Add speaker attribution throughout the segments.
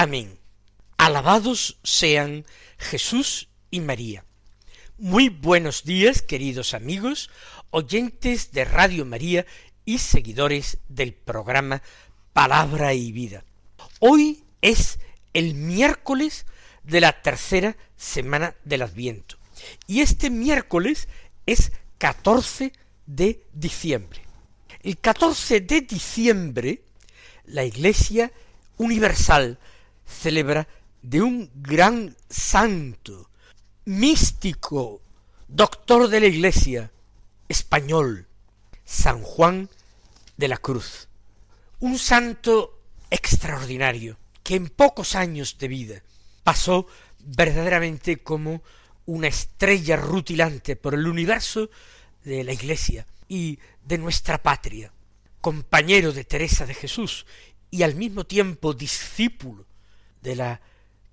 Speaker 1: Amén. Alabados sean Jesús y María. Muy buenos días, queridos amigos, oyentes de Radio María y seguidores del programa Palabra y Vida. Hoy es el miércoles de la tercera semana del Adviento. Y este miércoles es 14 de diciembre. El 14 de diciembre, la Iglesia Universal celebra de un gran santo, místico, doctor de la Iglesia, español, San Juan de la Cruz. Un santo extraordinario, que en pocos años de vida pasó verdaderamente como una estrella rutilante por el universo de la Iglesia y de nuestra patria, compañero de Teresa de Jesús y al mismo tiempo discípulo de la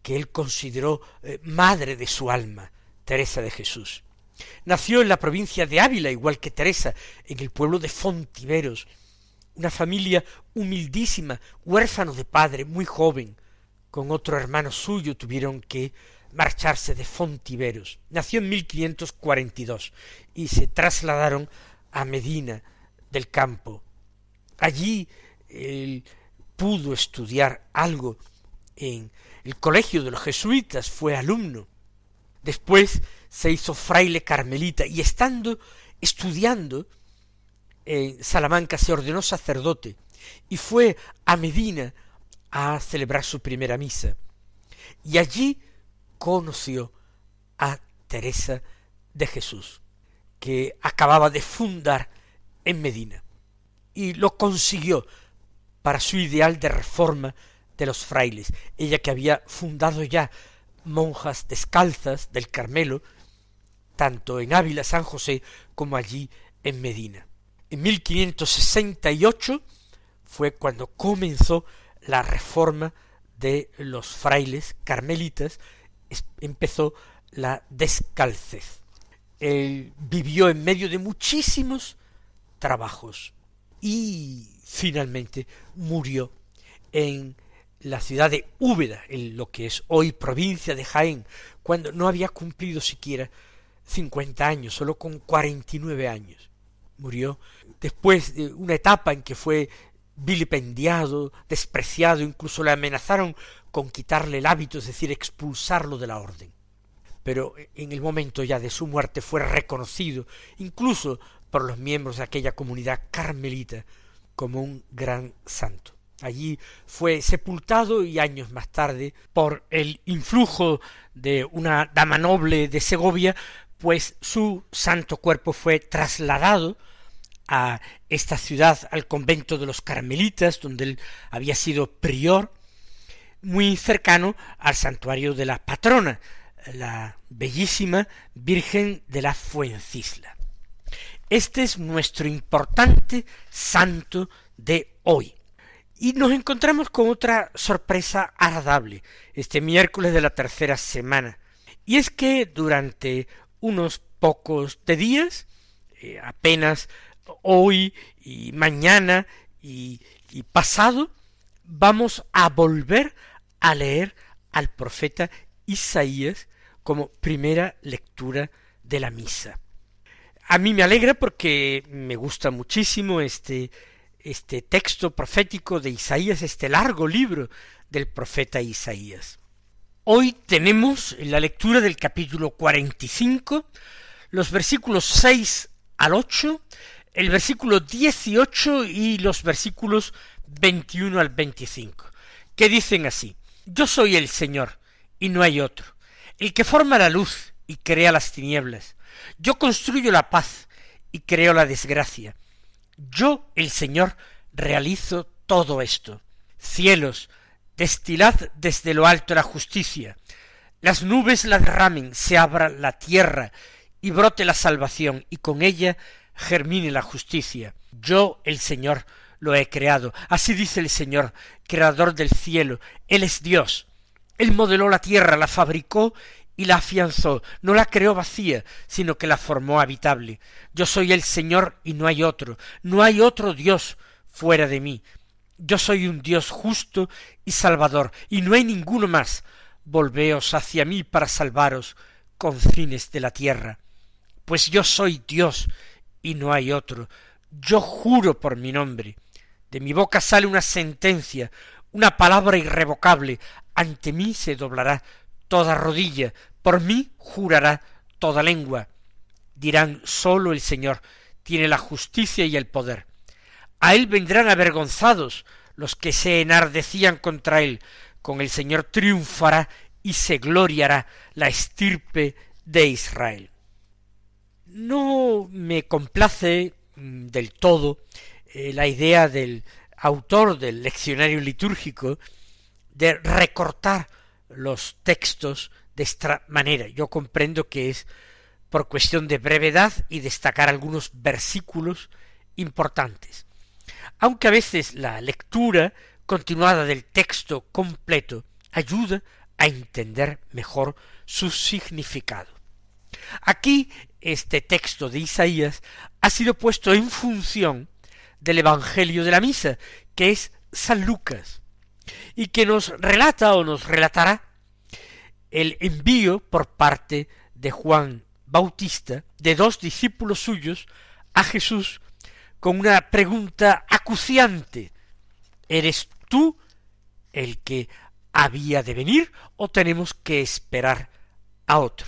Speaker 1: que él consideró eh, madre de su alma, Teresa de Jesús. Nació en la provincia de Ávila, igual que Teresa, en el pueblo de Fontiveros, una familia humildísima, huérfano de padre, muy joven, con otro hermano suyo tuvieron que marcharse de Fontiveros. Nació en 1542 y se trasladaron a Medina del Campo. Allí él pudo estudiar algo en el colegio de los jesuitas, fue alumno. Después se hizo fraile carmelita y estando estudiando en Salamanca se ordenó sacerdote y fue a Medina a celebrar su primera misa. Y allí conoció a Teresa de Jesús, que acababa de fundar en Medina. Y lo consiguió para su ideal de reforma de los frailes, ella que había fundado ya monjas descalzas del Carmelo, tanto en Ávila San José como allí en Medina. En 1568 fue cuando comenzó la reforma de los frailes carmelitas, empezó la descalcez. Él vivió en medio de muchísimos trabajos y finalmente murió en la ciudad de Úbeda, en lo que es hoy provincia de Jaén, cuando no había cumplido siquiera cincuenta años, solo con cuarenta y nueve años. Murió después de una etapa en que fue vilipendiado, despreciado, incluso le amenazaron con quitarle el hábito, es decir, expulsarlo de la orden. Pero en el momento ya de su muerte fue reconocido, incluso por los miembros de aquella comunidad carmelita, como un gran santo. Allí fue sepultado y años más tarde, por el influjo de una dama noble de Segovia, pues su santo cuerpo fue trasladado a esta ciudad, al convento de los carmelitas, donde él había sido prior, muy cercano al santuario de la patrona, la bellísima Virgen de la Fuencisla. Este es nuestro importante santo de hoy. Y nos encontramos con otra sorpresa agradable este miércoles de la tercera semana. Y es que durante unos pocos de días, eh, apenas hoy y mañana y, y pasado, vamos a volver a leer al profeta Isaías como primera lectura de la misa. A mí me alegra porque me gusta muchísimo este este texto profético de Isaías, este largo libro del profeta Isaías. Hoy tenemos en la lectura del capítulo 45 los versículos 6 al 8, el versículo 18 y los versículos 21 al 25, que dicen así, Yo soy el Señor, y no hay otro, el que forma la luz y crea las tinieblas. Yo construyo la paz y creo la desgracia. Yo, el Señor, realizo todo esto. Cielos, destilad desde lo alto la justicia, las nubes la derramen, se abra la tierra y brote la salvación, y con ella germine la justicia. Yo, el Señor, lo he creado. Así dice el Señor, creador del cielo. Él es Dios. Él modeló la tierra, la fabricó y la afianzó. No la creó vacía, sino que la formó habitable. Yo soy el Señor y no hay otro. No hay otro Dios fuera de mí. Yo soy un Dios justo y salvador, y no hay ninguno más. Volveos hacia mí para salvaros, confines de la tierra. Pues yo soy Dios y no hay otro. Yo juro por mi nombre. De mi boca sale una sentencia, una palabra irrevocable. Ante mí se doblará toda rodilla, por mí jurará toda lengua. Dirán sólo el Señor tiene la justicia y el poder. A él vendrán avergonzados los que se enardecían contra él. Con el Señor triunfará y se gloriará la estirpe de Israel. No me complace mm, del todo eh, la idea del autor del leccionario litúrgico de recortar los textos de esta manera. Yo comprendo que es por cuestión de brevedad y destacar algunos versículos importantes. Aunque a veces la lectura continuada del texto completo ayuda a entender mejor su significado. Aquí este texto de Isaías ha sido puesto en función del Evangelio de la Misa, que es San Lucas, y que nos relata o nos relatará el envío por parte de Juan Bautista de dos discípulos suyos a Jesús con una pregunta acuciante ¿Eres tú el que había de venir o tenemos que esperar a otro?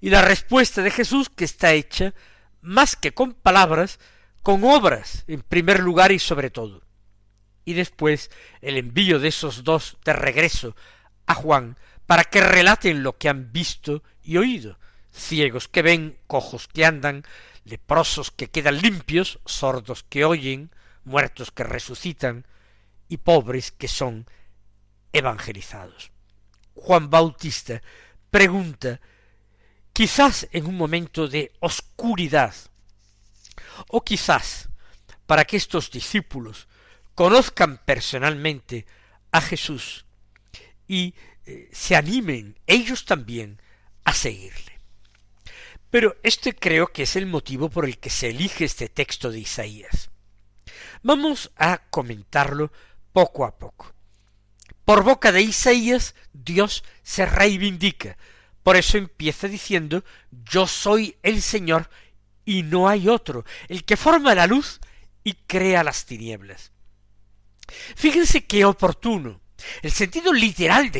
Speaker 1: Y la respuesta de Jesús, que está hecha más que con palabras, con obras, en primer lugar y sobre todo. Y después el envío de esos dos de regreso a Juan para que relaten lo que han visto y oído, ciegos que ven, cojos que andan, leprosos que quedan limpios, sordos que oyen, muertos que resucitan, y pobres que son evangelizados. Juan Bautista pregunta quizás en un momento de oscuridad, o quizás para que estos discípulos conozcan personalmente a Jesús y se animen ellos también a seguirle. Pero este creo que es el motivo por el que se elige este texto de Isaías. Vamos a comentarlo poco a poco. Por boca de Isaías Dios se reivindica, por eso empieza diciendo, yo soy el Señor y no hay otro, el que forma la luz y crea las tinieblas. Fíjense qué oportuno. El sentido literal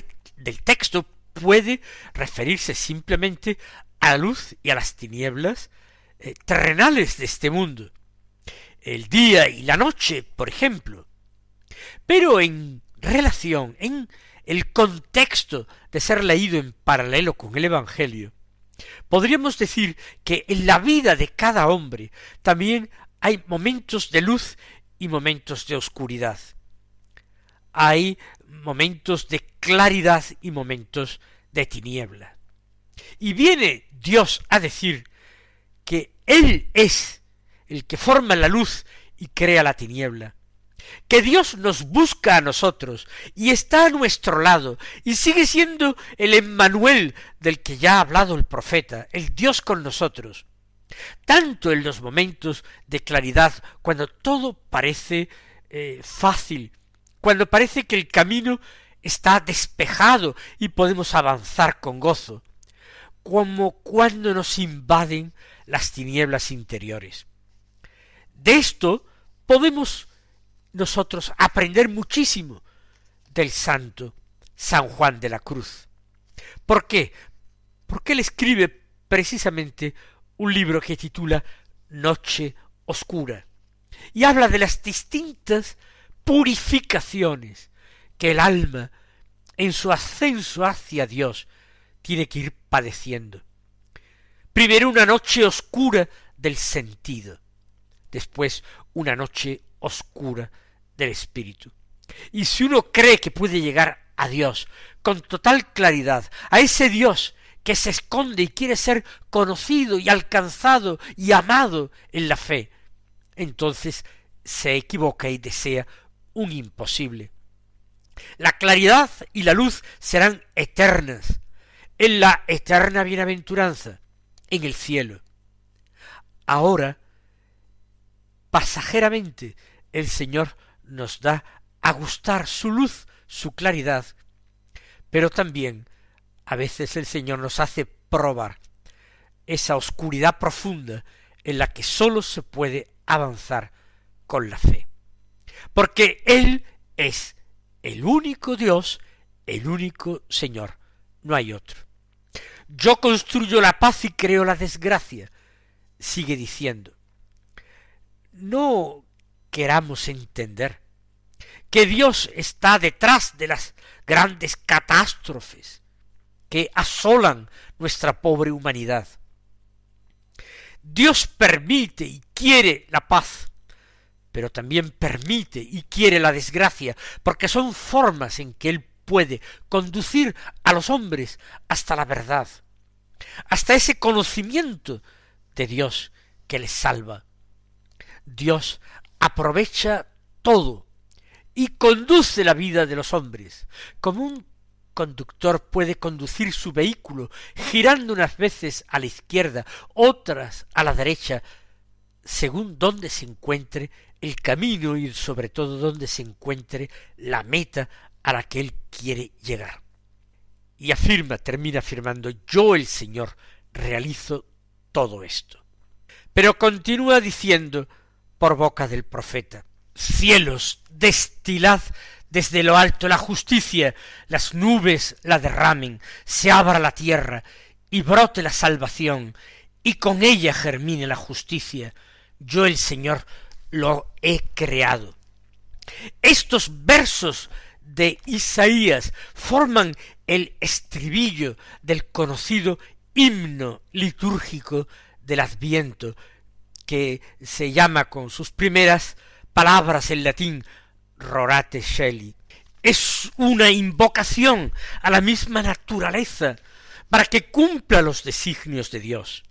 Speaker 1: del texto puede referirse simplemente a la luz y a las tinieblas eh, terrenales de este mundo. El día y la noche, por ejemplo. Pero en relación, en el contexto de ser leído en paralelo con el Evangelio, podríamos decir que en la vida de cada hombre también hay momentos de luz y momentos de oscuridad. Hay momentos de claridad y momentos de tiniebla. Y viene Dios a decir que Él es el que forma la luz y crea la tiniebla, que Dios nos busca a nosotros y está a nuestro lado y sigue siendo el Emmanuel del que ya ha hablado el profeta, el Dios con nosotros. Tanto en los momentos de claridad, cuando todo parece eh, fácil, cuando parece que el camino está despejado y podemos avanzar con gozo, como cuando nos invaden las tinieblas interiores. De esto podemos nosotros aprender muchísimo del santo San Juan de la Cruz. ¿Por qué? Porque él escribe precisamente un libro que titula Noche Oscura y habla de las distintas purificaciones que el alma en su ascenso hacia Dios tiene que ir padeciendo. Primero una noche oscura del sentido, después una noche oscura del espíritu. Y si uno cree que puede llegar a Dios con total claridad, a ese Dios que se esconde y quiere ser conocido y alcanzado y amado en la fe, entonces se equivoca y desea un imposible. La claridad y la luz serán eternas en la eterna bienaventuranza, en el cielo. Ahora, pasajeramente, el Señor nos da a gustar su luz, su claridad, pero también a veces el Señor nos hace probar esa oscuridad profunda en la que sólo se puede avanzar con la fe. Porque Él es el único Dios, el único Señor, no hay otro. Yo construyo la paz y creo la desgracia, sigue diciendo. No queramos entender que Dios está detrás de las grandes catástrofes que asolan nuestra pobre humanidad. Dios permite y quiere la paz, pero también permite y quiere la desgracia, porque son formas en que Él puede conducir a los hombres hasta la verdad, hasta ese conocimiento de Dios que les salva. Dios aprovecha todo y conduce la vida de los hombres, como un conductor puede conducir su vehículo girando unas veces a la izquierda, otras a la derecha, según donde se encuentre el camino y sobre todo donde se encuentre la meta a la que él quiere llegar. Y afirma, termina afirmando, yo el Señor realizo todo esto. Pero continúa diciendo por boca del profeta, cielos, destilad desde lo alto la justicia, las nubes la derramen, se abra la tierra y brote la salvación, y con ella germine la justicia. Yo el Señor lo he creado. Estos versos de Isaías forman el estribillo del conocido himno litúrgico del Adviento, que se llama con sus primeras palabras en latín Rorate Shelley. Es una invocación a la misma naturaleza para que cumpla los designios de Dios.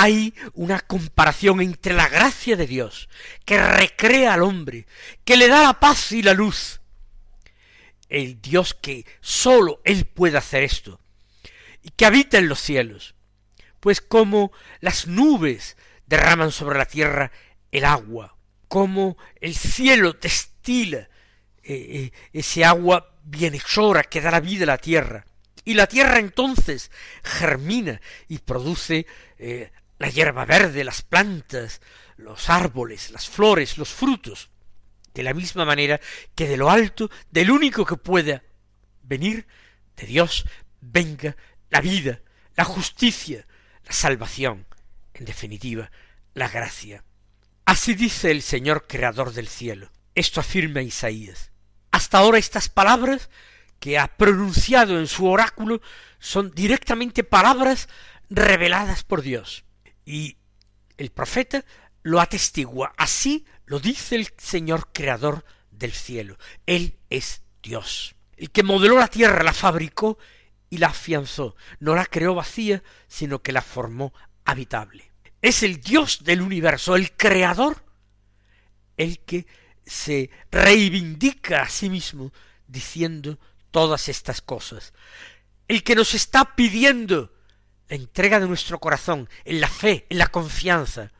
Speaker 1: Hay una comparación entre la gracia de Dios, que recrea al hombre, que le da la paz y la luz. El Dios que sólo Él puede hacer esto, y que habita en los cielos, pues como las nubes derraman sobre la tierra el agua, cómo el cielo destila eh, eh, ese agua bienhechora que da la vida a la tierra. Y la tierra entonces germina y produce eh, la hierba verde, las plantas, los árboles, las flores, los frutos. De la misma manera que de lo alto, del único que pueda venir, de Dios, venga la vida, la justicia, la salvación, en definitiva, la gracia. Así dice el Señor Creador del cielo. Esto afirma Isaías. Hasta ahora estas palabras que ha pronunciado en su oráculo son directamente palabras reveladas por Dios. Y el profeta lo atestigua. Así lo dice el Señor Creador del cielo. Él es Dios. El que modeló la tierra, la fabricó y la afianzó. No la creó vacía, sino que la formó habitable es el Dios del universo, el creador, el que se reivindica a sí mismo diciendo todas estas cosas, el que nos está pidiendo entrega de nuestro corazón en la fe, en la confianza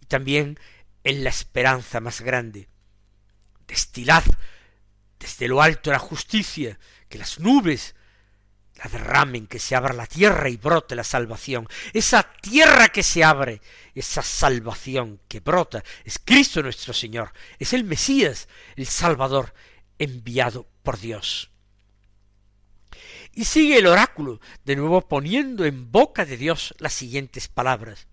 Speaker 1: y también en la esperanza más grande. Destilad desde lo alto la justicia, que las nubes la derramen, que se abra la tierra y brote la salvación. Esa tierra que se abre, esa salvación que brota, es Cristo nuestro Señor, es el Mesías, el Salvador enviado por Dios. Y sigue el oráculo, de nuevo poniendo en boca de Dios las siguientes palabras.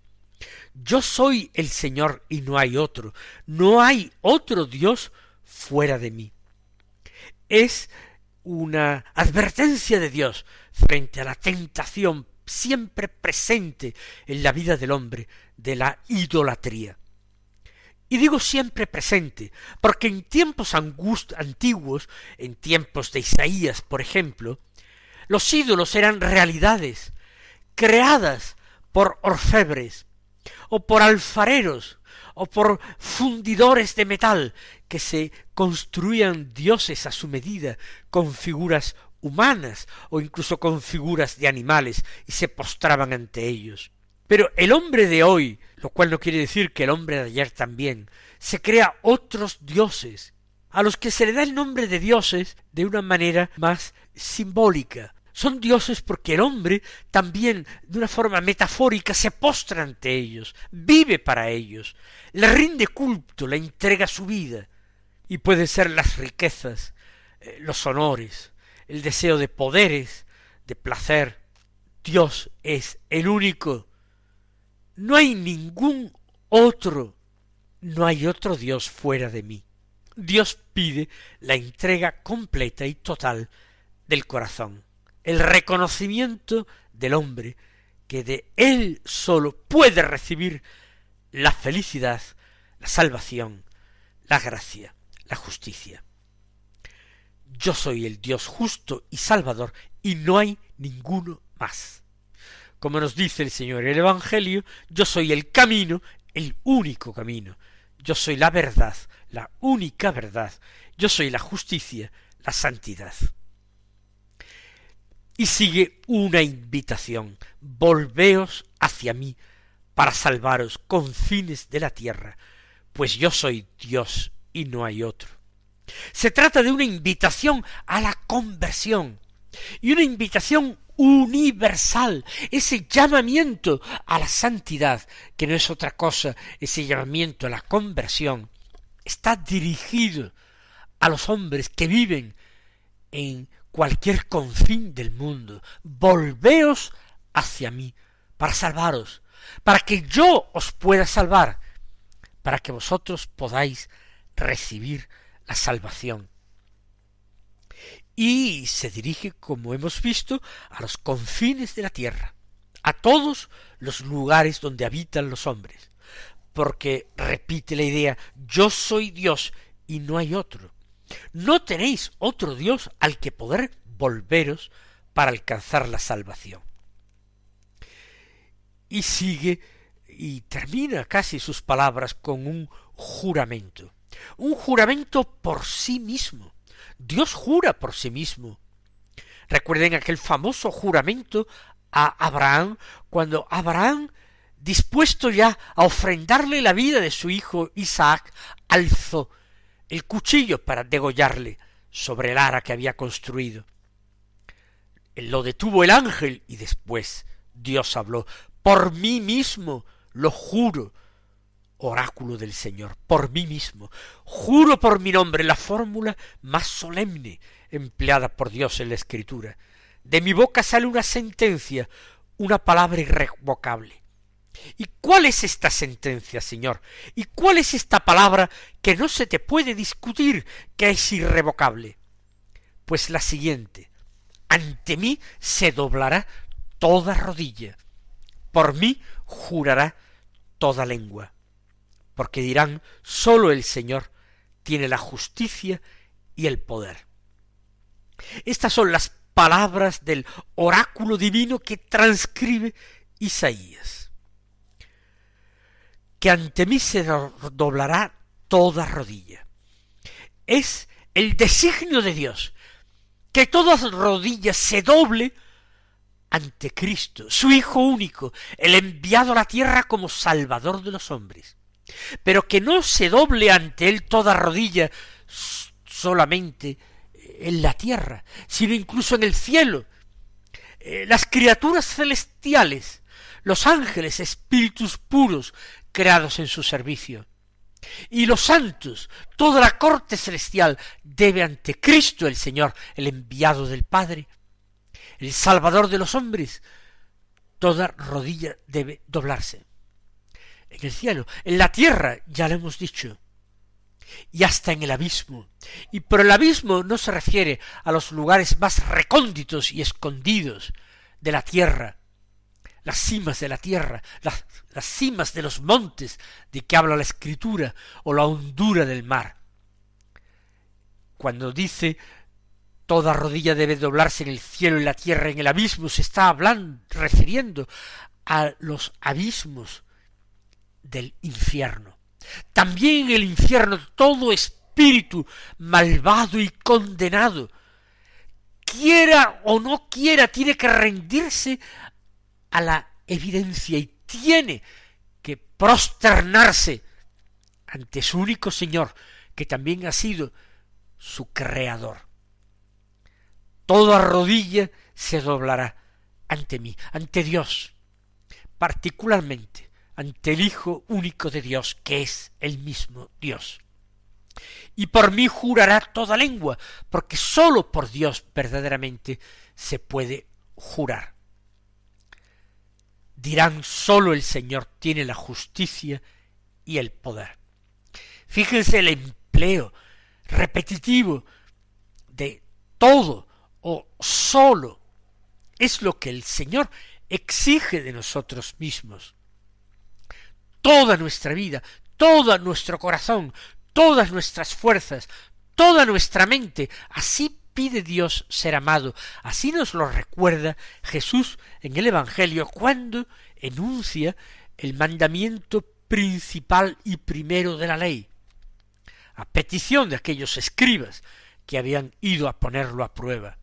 Speaker 1: Yo soy el Señor y no hay otro, no hay otro Dios fuera de mí. Es una advertencia de Dios frente a la tentación siempre presente en la vida del hombre de la idolatría. Y digo siempre presente, porque en tiempos antiguos, en tiempos de Isaías, por ejemplo, los ídolos eran realidades creadas por orfebres, o por alfareros, o por fundidores de metal, que se construían dioses a su medida, con figuras humanas, o incluso con figuras de animales, y se postraban ante ellos. Pero el hombre de hoy, lo cual no quiere decir que el hombre de ayer también, se crea otros dioses, a los que se le da el nombre de dioses de una manera más simbólica. Son dioses porque el hombre también, de una forma metafórica, se postra ante ellos, vive para ellos, le rinde culto, le entrega su vida. Y pueden ser las riquezas, eh, los honores, el deseo de poderes, de placer. Dios es el único no hay ningún otro, no hay otro Dios fuera de mí. Dios pide la entrega completa y total del corazón, el reconocimiento del hombre que de él solo puede recibir la felicidad, la salvación, la gracia, la justicia. Yo soy el Dios justo y salvador y no hay ninguno más. Como nos dice el Señor en el Evangelio, yo soy el camino, el único camino. Yo soy la verdad, la única verdad. Yo soy la justicia, la santidad. Y sigue una invitación. Volveos hacia mí para salvaros con fines de la tierra, pues yo soy Dios y no hay otro. Se trata de una invitación a la conversión y una invitación universal, ese llamamiento a la santidad, que no es otra cosa, ese llamamiento a la conversión, está dirigido a los hombres que viven en cualquier confín del mundo. Volveos hacia mí para salvaros, para que yo os pueda salvar, para que vosotros podáis recibir la salvación y se dirige, como hemos visto, a los confines de la tierra, a todos los lugares donde habitan los hombres, porque repite la idea yo soy Dios y no hay otro. No tenéis otro Dios al que poder volveros para alcanzar la salvación. Y sigue y termina casi sus palabras con un juramento, un juramento por sí mismo, Dios jura por sí mismo. Recuerden aquel famoso juramento a Abraham, cuando Abraham, dispuesto ya a ofrendarle la vida de su hijo Isaac, alzó el cuchillo para degollarle sobre el ara que había construido. Lo detuvo el ángel y después Dios habló, por mí mismo lo juro, oráculo del Señor, por mí mismo, juro por mi nombre la fórmula más solemne empleada por Dios en la Escritura. De mi boca sale una sentencia, una palabra irrevocable. ¿Y cuál es esta sentencia, Señor? ¿Y cuál es esta palabra que no se te puede discutir, que es irrevocable? Pues la siguiente, ante mí se doblará toda rodilla, por mí jurará toda lengua porque dirán sólo el Señor tiene la justicia y el poder. Estas son las palabras del oráculo divino que transcribe Isaías. Que ante mí se doblará toda rodilla. Es el designio de Dios que toda rodilla se doble ante Cristo, su Hijo único, el enviado a la tierra como Salvador de los hombres pero que no se doble ante él toda rodilla solamente en la tierra, sino incluso en el cielo. Eh, las criaturas celestiales, los ángeles, espíritus puros, creados en su servicio. Y los santos, toda la corte celestial, debe ante Cristo el Señor, el enviado del Padre, el Salvador de los hombres, toda rodilla debe doblarse en el cielo, en la tierra, ya lo hemos dicho, y hasta en el abismo. Y por el abismo no se refiere a los lugares más recónditos y escondidos de la tierra, las cimas de la tierra, las, las cimas de los montes de que habla la escritura, o la hondura del mar. Cuando dice toda rodilla debe doblarse en el cielo y la tierra en el abismo, se está hablando, refiriendo a los abismos del infierno. También en el infierno todo espíritu malvado y condenado, quiera o no quiera, tiene que rendirse a la evidencia y tiene que prosternarse ante su único Señor, que también ha sido su creador. Toda rodilla se doblará ante mí, ante Dios, particularmente ante el Hijo único de Dios, que es el mismo Dios. Y por mí jurará toda lengua, porque sólo por Dios verdaderamente se puede jurar. Dirán sólo el Señor tiene la justicia y el poder. Fíjense el empleo repetitivo de todo o sólo es lo que el Señor exige de nosotros mismos toda nuestra vida, todo nuestro corazón, todas nuestras fuerzas, toda nuestra mente. Así pide Dios ser amado. Así nos lo recuerda Jesús en el Evangelio cuando enuncia el mandamiento principal y primero de la ley, a petición de aquellos escribas que habían ido a ponerlo a prueba.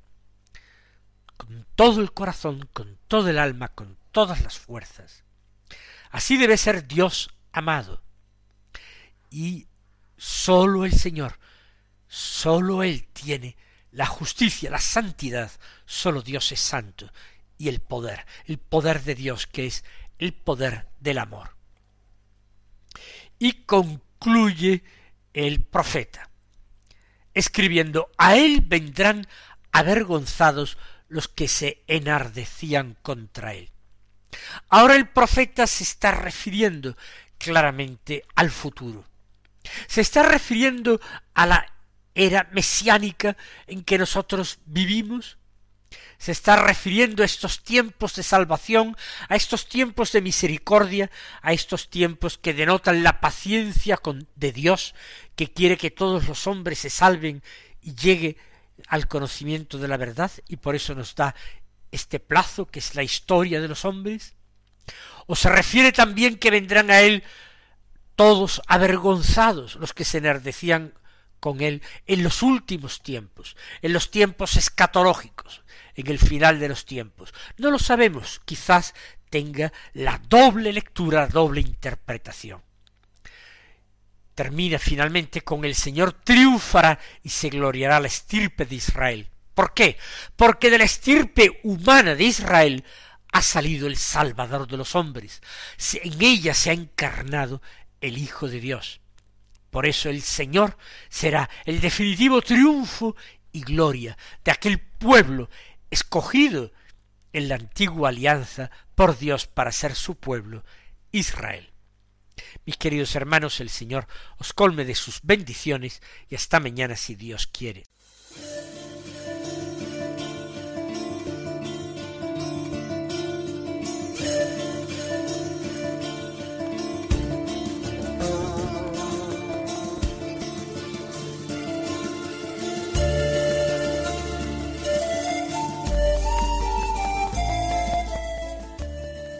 Speaker 1: Con todo el corazón, con todo el alma, con todas las fuerzas. Así debe ser Dios amado. Y sólo el Señor, sólo Él tiene la justicia, la santidad, sólo Dios es santo, y el poder, el poder de Dios que es el poder del amor. Y concluye el profeta, escribiendo, a él vendrán avergonzados los que se enardecían contra él. Ahora el profeta se está refiriendo claramente al futuro. Se está refiriendo a la era mesiánica en que nosotros vivimos. Se está refiriendo a estos tiempos de salvación, a estos tiempos de misericordia, a estos tiempos que denotan la paciencia de Dios, que quiere que todos los hombres se salven y llegue al conocimiento de la verdad, y por eso nos da este plazo que es la historia de los hombres? ¿O se refiere también que vendrán a él todos avergonzados los que se enardecían con él en los últimos tiempos, en los tiempos escatológicos, en el final de los tiempos? No lo sabemos, quizás tenga la doble lectura, la doble interpretación. Termina finalmente con el Señor triunfará y se gloriará la estirpe de Israel. ¿Por qué? Porque de la estirpe humana de Israel ha salido el Salvador de los hombres. En ella se ha encarnado el Hijo de Dios. Por eso el Señor será el definitivo triunfo y gloria de aquel pueblo escogido en la antigua alianza por Dios para ser su pueblo, Israel. Mis queridos hermanos, el Señor os colme de sus bendiciones y hasta mañana si Dios quiere.